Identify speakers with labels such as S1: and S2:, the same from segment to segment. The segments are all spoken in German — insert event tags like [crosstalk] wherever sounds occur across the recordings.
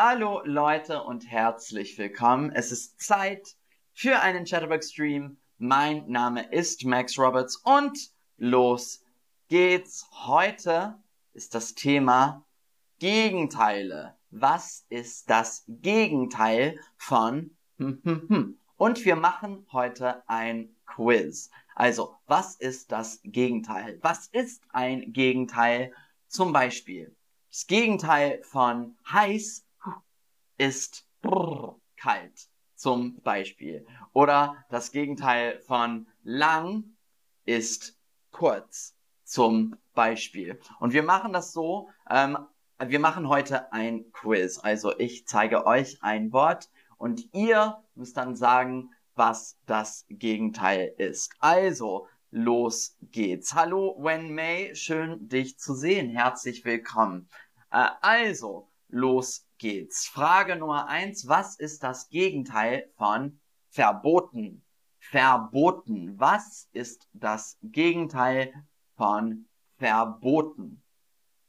S1: Hallo Leute und herzlich willkommen. Es ist Zeit für einen Chatterbox Stream. Mein Name ist Max Roberts und los geht's. Heute ist das Thema Gegenteile. Was ist das Gegenteil von hm, hm, hm? Und wir machen heute ein Quiz. Also, was ist das Gegenteil? Was ist ein Gegenteil? Zum Beispiel, das Gegenteil von heiß ist kalt. Zum Beispiel. Oder das Gegenteil von lang ist kurz. Zum Beispiel. Und wir machen das so, ähm, wir machen heute ein Quiz. Also ich zeige euch ein Wort und ihr müsst dann sagen, was das Gegenteil ist. Also, los geht's. Hallo Wen Mei, schön dich zu sehen. Herzlich willkommen. Äh, also, los geht's. Frage Nummer eins. Was ist das Gegenteil von verboten? Verboten. Was ist das Gegenteil von verboten?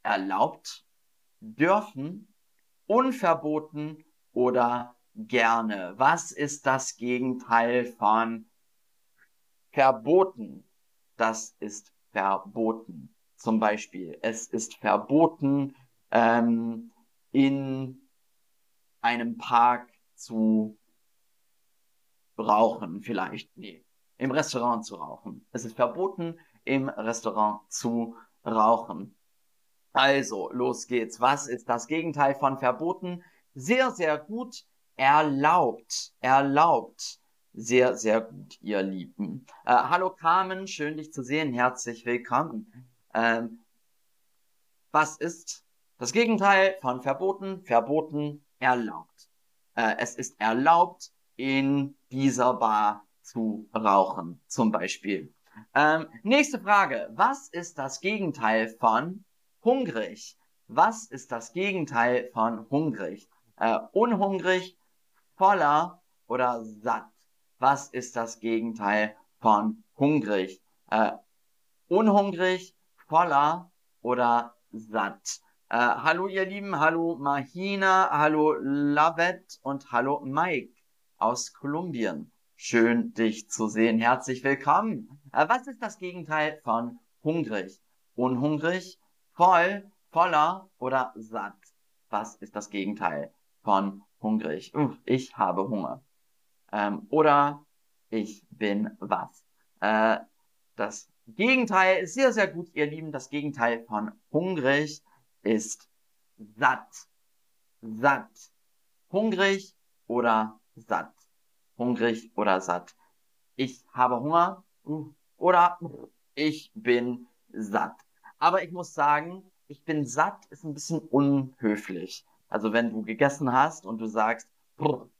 S1: Erlaubt, dürfen, unverboten oder gerne? Was ist das Gegenteil von verboten? Das ist verboten. Zum Beispiel, es ist verboten, ähm, in einem Park zu rauchen, vielleicht. Nee, im Restaurant zu rauchen. Es ist verboten, im Restaurant zu rauchen. Also, los geht's. Was ist das Gegenteil von verboten? Sehr, sehr gut. Erlaubt. Erlaubt. Sehr, sehr gut, ihr Lieben. Äh, hallo Carmen, schön dich zu sehen. Herzlich willkommen. Ähm, was ist das Gegenteil von verboten, verboten, erlaubt. Äh, es ist erlaubt, in dieser Bar zu rauchen, zum Beispiel. Ähm, nächste Frage. Was ist das Gegenteil von hungrig? Was ist das Gegenteil von hungrig? Äh, unhungrig, voller oder satt? Was ist das Gegenteil von hungrig? Äh, unhungrig, voller oder satt? Äh, hallo ihr Lieben, hallo Mahina, hallo Lavet und hallo Mike aus Kolumbien. Schön dich zu sehen. Herzlich willkommen. Äh, was ist das Gegenteil von hungrig? Unhungrig, voll, voller oder satt? Was ist das Gegenteil von hungrig? Uff, ich habe Hunger. Ähm, oder ich bin was? Äh, das Gegenteil ist sehr, sehr gut, ihr Lieben. Das Gegenteil von hungrig ist satt. Satt. Hungrig oder satt. Hungrig oder satt. Ich habe Hunger oder ich bin satt. Aber ich muss sagen, ich bin satt ist ein bisschen unhöflich. Also wenn du gegessen hast und du sagst,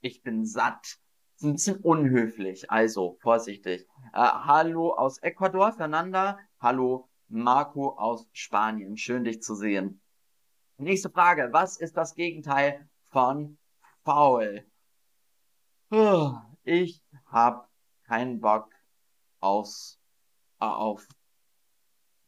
S1: ich bin satt, ist ein bisschen unhöflich. Also vorsichtig. Äh, hallo aus Ecuador, Fernanda. Hallo Marco aus Spanien. Schön dich zu sehen. Nächste Frage. Was ist das Gegenteil von faul? Ich habe keinen Bock aus, äh, auf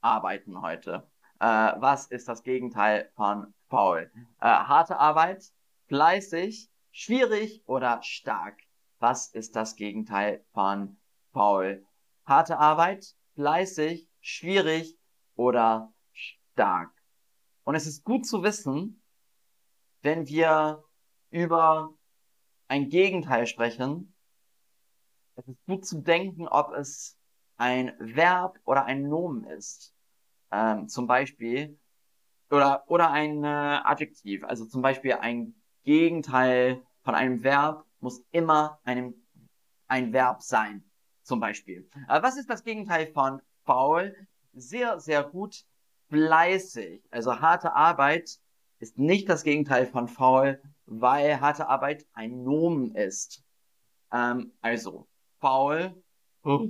S1: Arbeiten heute. Äh, was ist das Gegenteil von faul? Äh, harte Arbeit, fleißig, schwierig oder stark? Was ist das Gegenteil von faul? Harte Arbeit, fleißig, schwierig oder stark? Und es ist gut zu wissen, wenn wir über ein Gegenteil sprechen, es ist gut zu denken, ob es ein Verb oder ein Nomen ist. Ähm, zum Beispiel, oder, oder ein äh, Adjektiv. Also zum Beispiel ein Gegenteil von einem Verb muss immer einem, ein Verb sein. Zum Beispiel. Äh, was ist das Gegenteil von faul? Sehr, sehr gut fleißig. Also harte Arbeit ist nicht das Gegenteil von faul, weil harte Arbeit ein Nomen ist. Ähm, also faul, oh,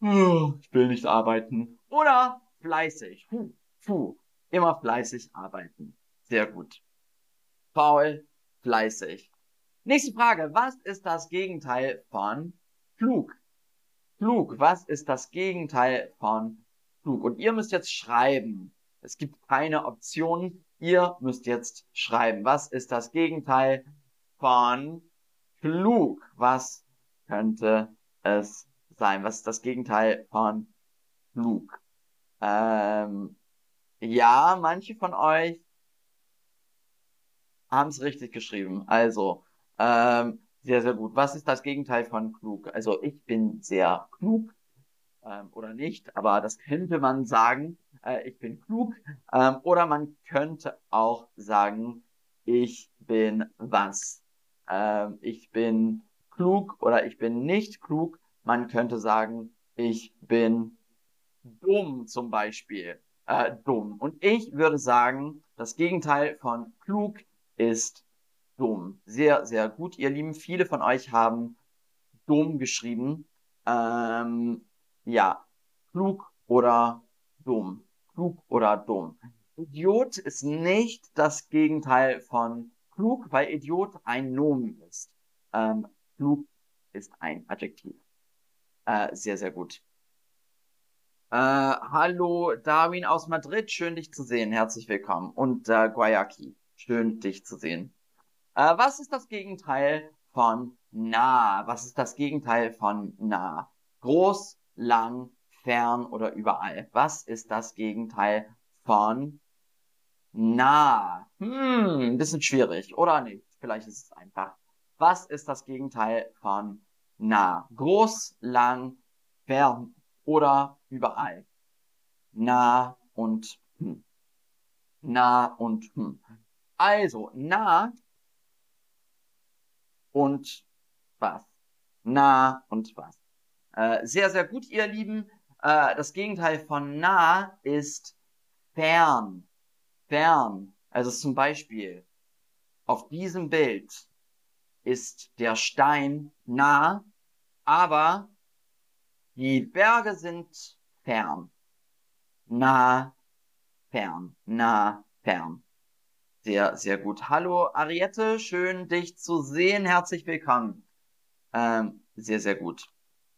S1: ich will nicht arbeiten. Oder fleißig. Puh, puh, immer fleißig arbeiten. Sehr gut. Faul, fleißig. Nächste Frage. Was ist das Gegenteil von klug? Klug. Was ist das Gegenteil von klug. Und ihr müsst jetzt schreiben. Es gibt keine Optionen. Ihr müsst jetzt schreiben, was ist das Gegenteil von klug? Was könnte es sein? Was ist das Gegenteil von klug? Ähm, ja, manche von euch haben es richtig geschrieben. Also, ähm, sehr, sehr gut. Was ist das Gegenteil von klug? Also, ich bin sehr klug ähm, oder nicht, aber das könnte man sagen. Äh, ich bin klug. Ähm, oder man könnte auch sagen, ich bin was. Ähm, ich bin klug oder ich bin nicht klug. Man könnte sagen, ich bin dumm zum Beispiel. Äh, dumm. Und ich würde sagen, das Gegenteil von klug ist dumm. Sehr, sehr gut, ihr Lieben. Viele von euch haben dumm geschrieben. Ähm, ja, klug oder dumm. Klug oder dumm. Idiot ist nicht das Gegenteil von klug, weil Idiot ein Nomen ist. Ähm, klug ist ein Adjektiv. Äh, sehr, sehr gut. Äh, hallo Darwin aus Madrid, schön dich zu sehen, herzlich willkommen. Und äh, Guayaki, schön dich zu sehen. Äh, was ist das Gegenteil von nah? Was ist das Gegenteil von nah? Groß, lang, fern oder überall. Was ist das Gegenteil von nah? Hm, ein bisschen schwierig, oder nicht? Vielleicht ist es einfach. Was ist das Gegenteil von nah? Groß, lang, fern oder überall. Nah und hm. Nah und hm. Also, nah und was? Nah und was? Äh, sehr, sehr gut, ihr Lieben. Äh, das Gegenteil von nah ist fern. Fern. Also zum Beispiel, auf diesem Bild ist der Stein nah, aber die Berge sind fern. Nah, fern, nah, fern. Sehr, sehr gut. Hallo Ariette, schön dich zu sehen. Herzlich willkommen. Ähm, sehr, sehr gut.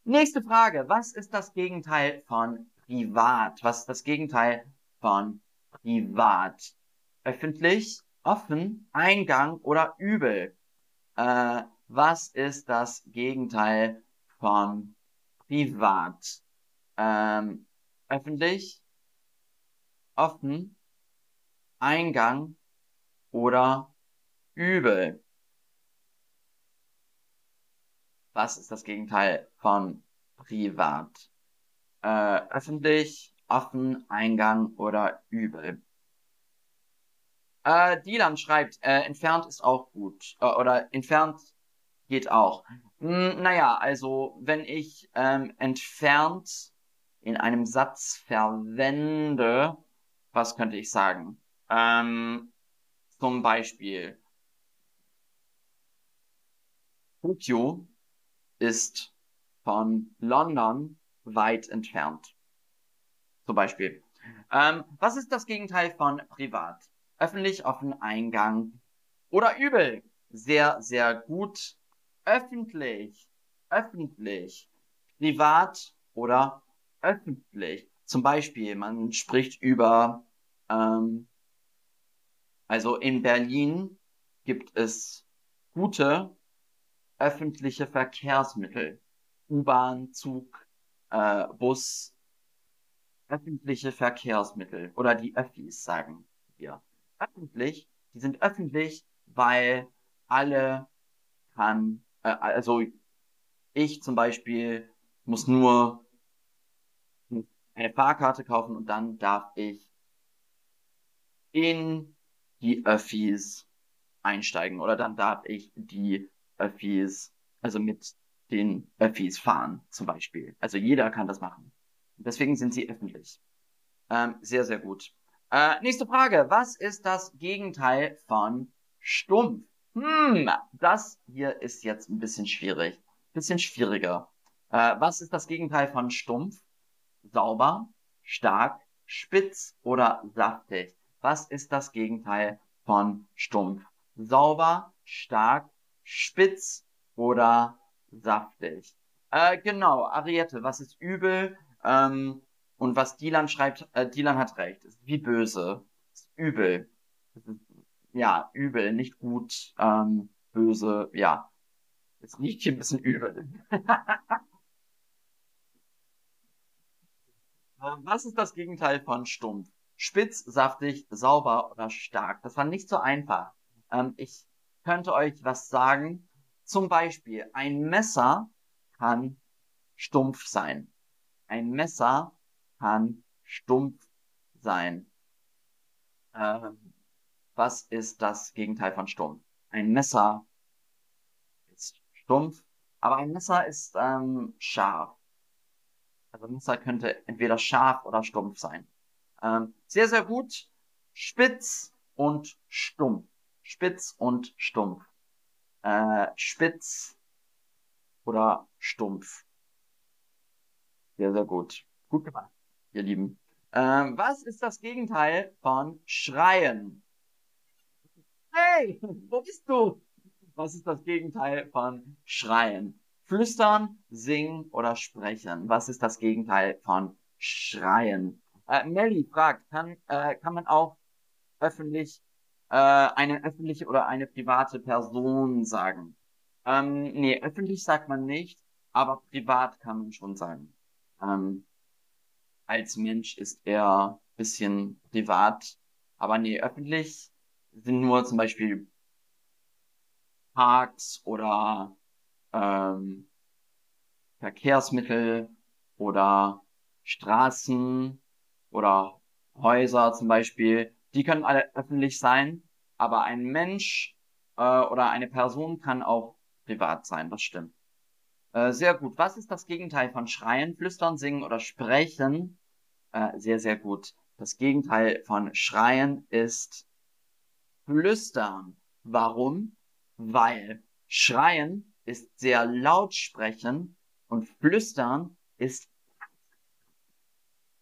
S1: Nächste Frage. Was ist das Gegenteil von privat? Was ist das Gegenteil von privat? Öffentlich, offen, Eingang oder übel? Äh, was ist das Gegenteil von privat, ähm, öffentlich, offen, Eingang oder übel. Was ist das Gegenteil von privat? Äh, öffentlich, offen, Eingang oder übel. Äh, Dylan schreibt, äh, entfernt ist auch gut. Äh, oder entfernt geht auch. Hm, naja, also wenn ich ähm, entfernt in einem Satz verwende, was könnte ich sagen? Ähm, zum Beispiel, Tokio ist von London weit entfernt. Zum Beispiel. Ähm, was ist das Gegenteil von privat? Öffentlich, offen, Eingang oder übel? Sehr, sehr gut öffentlich, öffentlich, privat oder öffentlich. Zum Beispiel, man spricht über, ähm, also in Berlin gibt es gute öffentliche Verkehrsmittel. U-Bahn, Zug, äh, Bus, öffentliche Verkehrsmittel oder die Öffis, sagen wir. Öffentlich, die sind öffentlich, weil alle kann äh, also ich zum Beispiel muss nur eine Fahrkarte kaufen und dann darf ich in die Öffis einsteigen oder dann darf ich die Öffis, also mit den Öffis fahren zum Beispiel. Also jeder kann das machen. Deswegen sind sie öffentlich. Ähm, sehr, sehr gut. Äh, nächste Frage. Was ist das Gegenteil von stumpf? Hm, das hier ist jetzt ein bisschen schwierig. Bisschen schwieriger. Äh, was ist das Gegenteil von stumpf? Sauber, stark, spitz oder saftig? Was ist das Gegenteil von stumpf? Sauber, stark, spitz oder saftig? Äh, genau, Ariette, was ist übel? Ähm, und was Dylan schreibt, äh, Dylan hat recht, ist wie böse, ist übel. ja, übel, nicht gut, ähm, böse, ja. Es riecht hier ein bisschen übel. [laughs] Was ist das Gegenteil von stumpf? Spitz, saftig, sauber oder stark? Das war nicht so einfach. Ähm, ich könnte euch was sagen. Zum Beispiel, ein Messer kann stumpf sein. Ein Messer kann stumpf sein. Ähm, was ist das Gegenteil von stumpf? Ein Messer ist stumpf, aber ein Messer ist ähm, scharf. Also ein Messer könnte entweder scharf oder stumpf sein. Ähm, sehr, sehr gut. Spitz und stumpf. Spitz und stumpf. Äh, spitz oder stumpf. Sehr, sehr gut. Gut gemacht, ihr Lieben. Ähm, was ist das Gegenteil von schreien? Hey, wo bist du? Was ist das Gegenteil von schreien? Flüstern, singen oder sprechen? Was ist das Gegenteil von schreien? Äh, Melly fragt, kann, äh, kann man auch öffentlich äh, eine öffentliche oder eine private Person sagen? Ähm, nee, öffentlich sagt man nicht, aber privat kann man schon sagen. Ähm, als Mensch ist er bisschen privat, aber nee, öffentlich sind nur zum Beispiel Parks oder ähm, Verkehrsmittel oder Straßen oder Häuser zum Beispiel. Die können alle öffentlich sein, aber ein Mensch äh, oder eine Person kann auch privat sein, das stimmt. Äh, sehr gut. Was ist das Gegenteil von Schreien, Flüstern, Singen oder Sprechen? Äh, sehr, sehr gut. Das Gegenteil von Schreien ist Flüstern. Warum? Weil Schreien ist sehr laut sprechen und Flüstern ist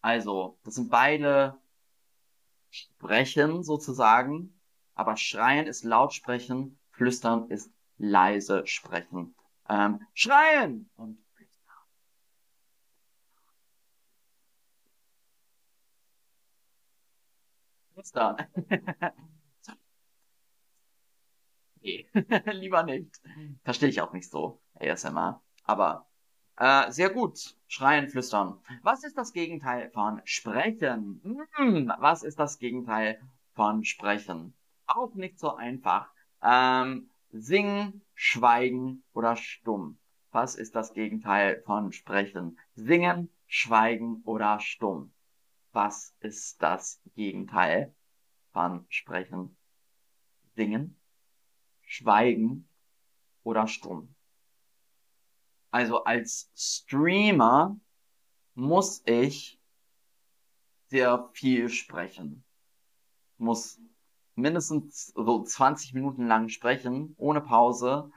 S1: also, das sind beide Sprechen sozusagen, aber Schreien ist laut sprechen, Flüstern ist leise sprechen. Ähm, schreien und flüstern. [laughs] nee, [laughs] lieber nicht. Verstehe ich auch nicht so, ASMR. Aber äh, sehr gut. Schreien, flüstern. Was ist das Gegenteil von sprechen? Hm, was ist das Gegenteil von sprechen? Auch nicht so einfach. Ähm, singen, schweigen oder stumm. Was ist das Gegenteil von sprechen? Singen, schweigen oder stumm. Was ist das Gegenteil von sprechen? Singen, schweigen oder stumm. Also als Streamer muss ich sehr viel sprechen. Muss mindestens so 20 Minuten lang sprechen, ohne Pause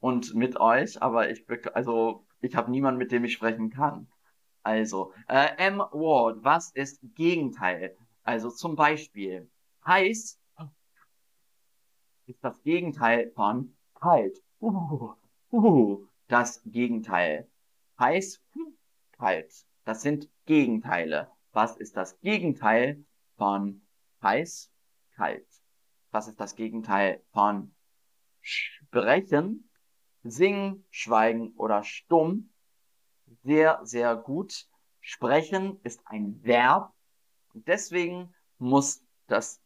S1: und mit euch, aber ich, also, ich habe niemanden, mit dem ich sprechen kann. Also, äh, M. Ward, was ist Gegenteil? Also zum Beispiel, heiß ist das Gegenteil von kalt. Uh, uh das Gegenteil. Heiß, kalt. Das sind Gegenteile. Was ist das Gegenteil von heiß, kalt? Was ist das Gegenteil von sprechen, singen, schweigen oder stumm? Sehr, sehr gut. Sprechen ist ein Verb. Und deswegen muss das,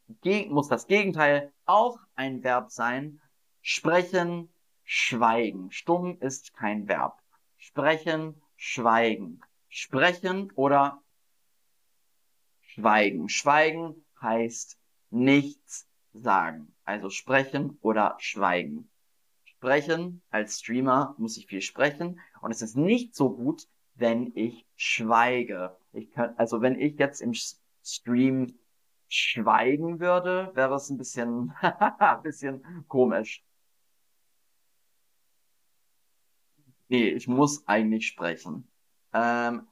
S1: muss das Gegenteil auch ein Verb sein. Sprechen, schweigen. Stumm ist kein Verb. Sprechen, schweigen. Sprechen oder schweigen. Schweigen heißt nichts sagen. Also sprechen oder schweigen. Sprechen als Streamer muss ich viel sprechen und es ist nicht so gut, wenn ich schweige. Ich kann, also wenn ich jetzt im Stream schweigen würde, wäre es ein bisschen, [laughs] ein bisschen komisch. Nee, ich muss eigentlich sprechen. Ähm,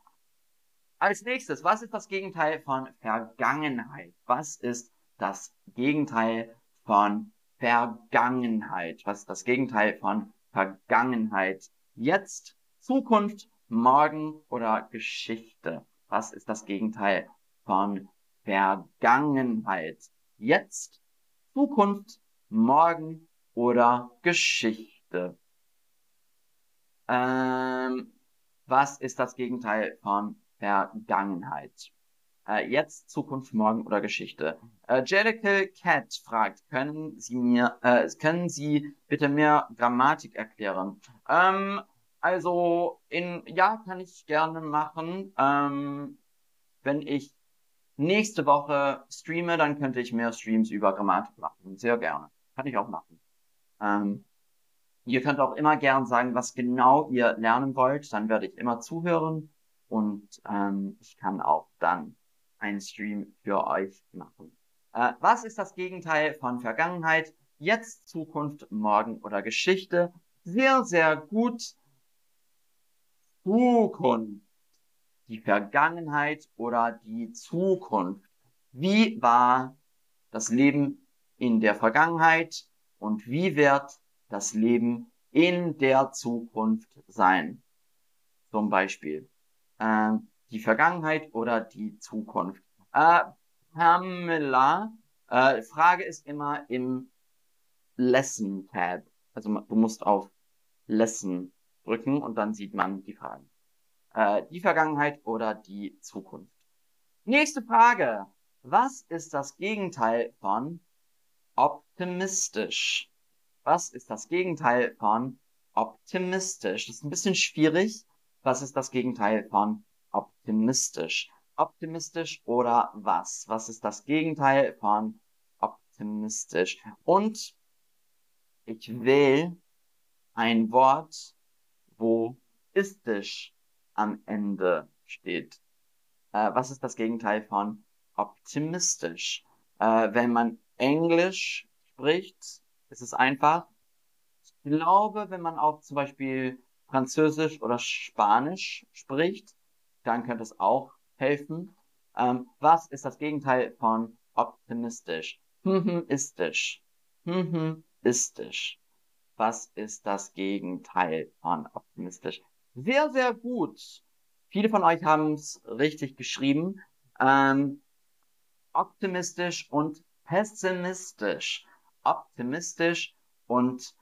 S1: als nächstes, was ist das Gegenteil von Vergangenheit? Was ist das Gegenteil von Vergangenheit? Was ist das Gegenteil von Vergangenheit? Jetzt, Zukunft, morgen oder Geschichte? Was ist das Gegenteil von Vergangenheit? Jetzt, Zukunft, morgen oder Geschichte. Ähm, was ist das Gegenteil von Vergangenheit? Äh, jetzt, Zukunft, morgen oder Geschichte. Äh, Jellicle Cat fragt, können Sie mir, äh, können Sie bitte mehr Grammatik erklären? Ähm, also, in, ja, kann ich gerne machen. Ähm, wenn ich nächste Woche streame, dann könnte ich mehr Streams über Grammatik machen. Sehr gerne. Kann ich auch machen. Ähm, ihr könnt auch immer gern sagen, was genau ihr lernen wollt. Dann werde ich immer zuhören und ähm, ich kann auch dann einen Stream für euch machen. Äh, was ist das Gegenteil von Vergangenheit? Jetzt, Zukunft, Morgen oder Geschichte? Sehr, sehr gut. Zukunft die Vergangenheit oder die Zukunft. Wie war das Leben in der Vergangenheit und wie wird das Leben in der Zukunft sein? Zum Beispiel äh, die Vergangenheit oder die Zukunft. Äh, Pamela, äh, Frage ist immer im Lesson Tab. Also du musst auf Lesson drücken und dann sieht man die Fragen äh, die Vergangenheit oder die Zukunft. Nächste Frage. Was ist das Gegenteil von optimistisch? Was ist das Gegenteil von optimistisch? Das ist ein bisschen schwierig. Was ist das Gegenteil von optimistisch? Optimistisch oder was? Was ist das Gegenteil von optimistisch? Und ich will ein Wort, wo istisch am Ende steht. Äh, was ist das Gegenteil von optimistisch? Äh, wenn man Englisch spricht, ist es einfach. Ich glaube, wenn man auch zum Beispiel Französisch oder Spanisch spricht, dann könnte es auch helfen. Ähm, was ist das Gegenteil von optimistisch? Istisch. Istisch. Was ist das Gegenteil von optimistisch? Sehr, sehr gut. Viele von euch haben es richtig geschrieben. Ähm, optimistisch und pessimistisch. Optimistisch und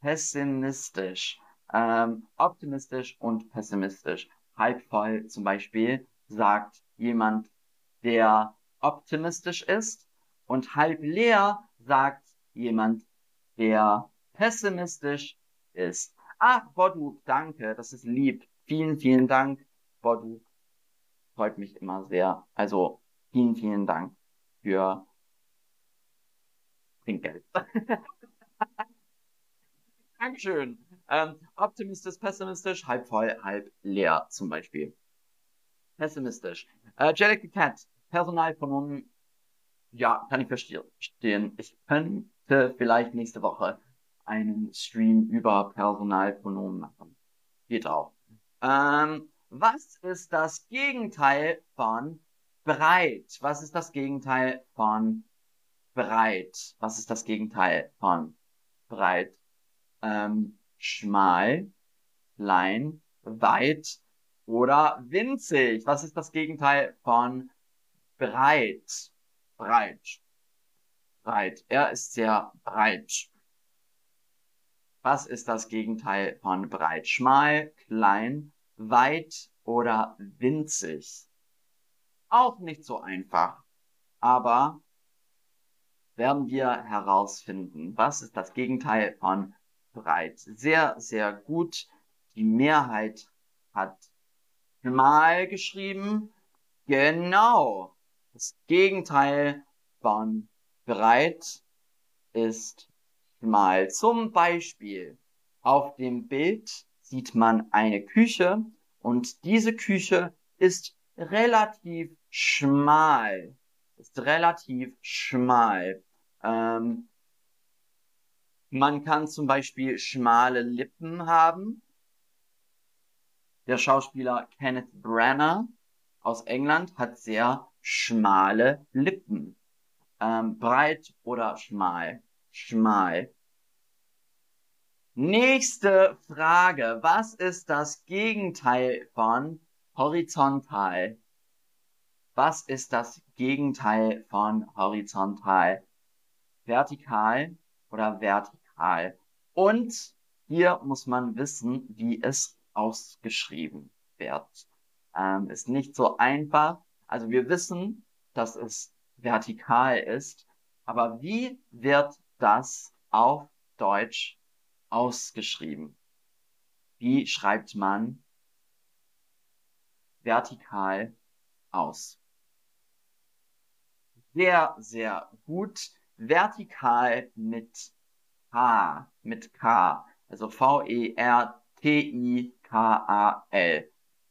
S1: pessimistisch. Ähm, optimistisch und pessimistisch. Halb voll zum Beispiel sagt jemand, der optimistisch ist und halb leer sagt jemand, der pessimistisch ist. Ach, Bodu, danke, das ist lieb. Vielen, vielen Dank, Bodu. Freut mich immer sehr. Also, vielen, vielen Dank für Trinkgeld. [laughs] Dankeschön. Ähm, optimistisch, pessimistisch, halb voll, halb leer zum Beispiel. Pessimistisch. Äh, Jellicle Cat, Personalpronomen, ja, kann ich verstehen. Ich könnte vielleicht nächste Woche einen Stream über Personalpronomen machen. Geht auch. Ähm, was ist das Gegenteil von breit? Was ist das Gegenteil von breit? Was ist das Gegenteil von breit? Ähm, schmal, klein, weit oder winzig? Was ist das Gegenteil von breit? Breit. Breit. Er ist sehr breit. Was ist das Gegenteil von breit? Schmal, klein, weit oder winzig? Auch nicht so einfach. Aber werden wir herausfinden, was ist das Gegenteil von breit? Sehr, sehr gut. Die Mehrheit hat schmal geschrieben. Genau. Das Gegenteil von breit ist mal zum Beispiel auf dem Bild sieht man eine Küche und diese Küche ist relativ schmal. Ist relativ schmal. Ähm, man kann zum Beispiel schmale Lippen haben. Der Schauspieler Kenneth Branagh aus England hat sehr schmale Lippen. Ähm, breit oder schmal schmal. Nächste Frage. Was ist das Gegenteil von horizontal? Was ist das Gegenteil von horizontal? Vertikal oder vertikal. Und hier muss man wissen, wie es ausgeschrieben wird. Ähm, ist nicht so einfach. Also wir wissen, dass es vertikal ist, aber wie wird das auf Deutsch ausgeschrieben? Wie schreibt man vertikal aus? Sehr, sehr gut. Vertikal mit K, mit K. Also V-E-R-T-I-K-A-L.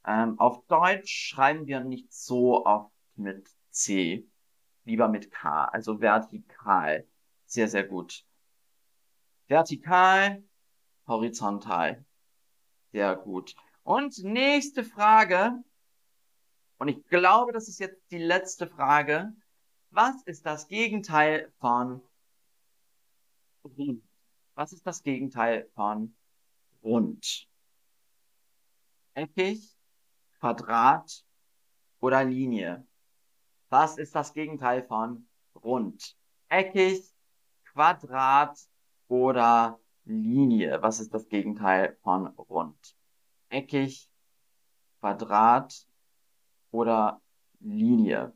S1: Ähm, auf Deutsch schreiben wir nicht so oft mit C, lieber mit K, also vertikal. Sehr, sehr gut. Vertikal, horizontal. Sehr gut. Und nächste Frage. Und ich glaube, das ist jetzt die letzte Frage. Was ist das Gegenteil von rund? Was ist das Gegenteil von rund? Eckig, Quadrat oder Linie? Was ist das Gegenteil von rund? Eckig, Quadrat oder Linie? Was ist das Gegenteil von rund? Eckig, Quadrat oder Linie?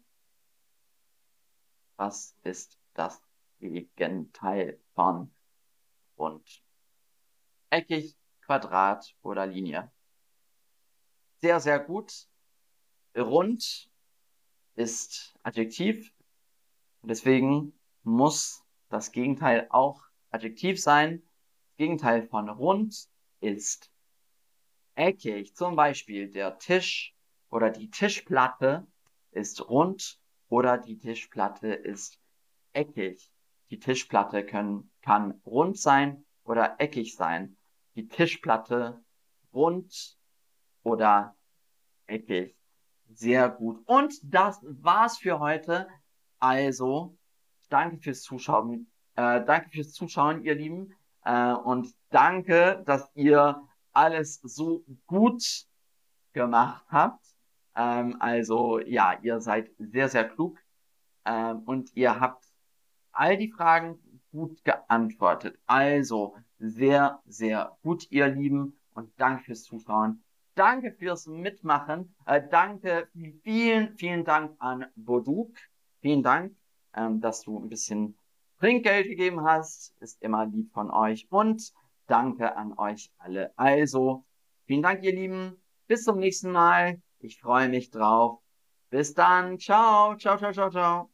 S1: Was ist das Gegenteil von rund? Eckig, Quadrat oder Linie? Sehr, sehr gut. Rund ist Adjektiv. Deswegen muss das Gegenteil auch Adjektiv sein. Das Gegenteil von rund ist eckig. Zum Beispiel der Tisch oder die Tischplatte ist rund oder die Tischplatte ist eckig. Die Tischplatte können, kann rund sein oder eckig sein. Die Tischplatte rund oder eckig. Sehr gut. Und das war's für heute. Also, danke fürs Zuschauen. Äh, danke fürs Zuschauen, ihr Lieben. Äh, und danke, dass ihr alles so gut gemacht habt. Ähm, also, ja, ihr seid sehr, sehr klug. Ähm, und ihr habt all die Fragen gut geantwortet. Also, sehr, sehr gut, ihr Lieben. Und danke fürs Zuschauen. Danke fürs Mitmachen. Äh, danke, vielen, vielen Dank an Boduk. Vielen Dank, ähm, dass du ein bisschen Trinkgeld gegeben hast. Ist immer lieb von euch. Und danke an euch alle. Also, vielen Dank, ihr Lieben. Bis zum nächsten Mal. Ich freue mich drauf. Bis dann. Ciao, ciao, ciao, ciao, ciao.